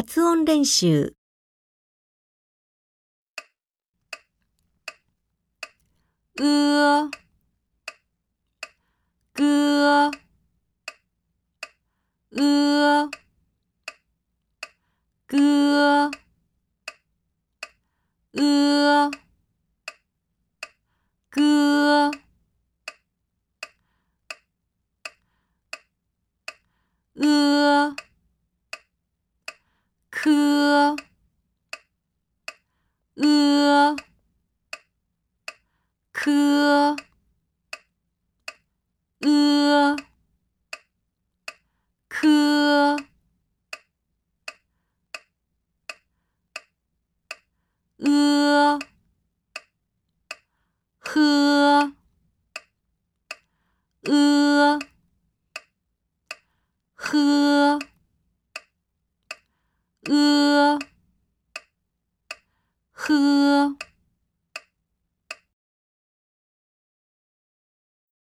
発音練習科，呃，科。คือ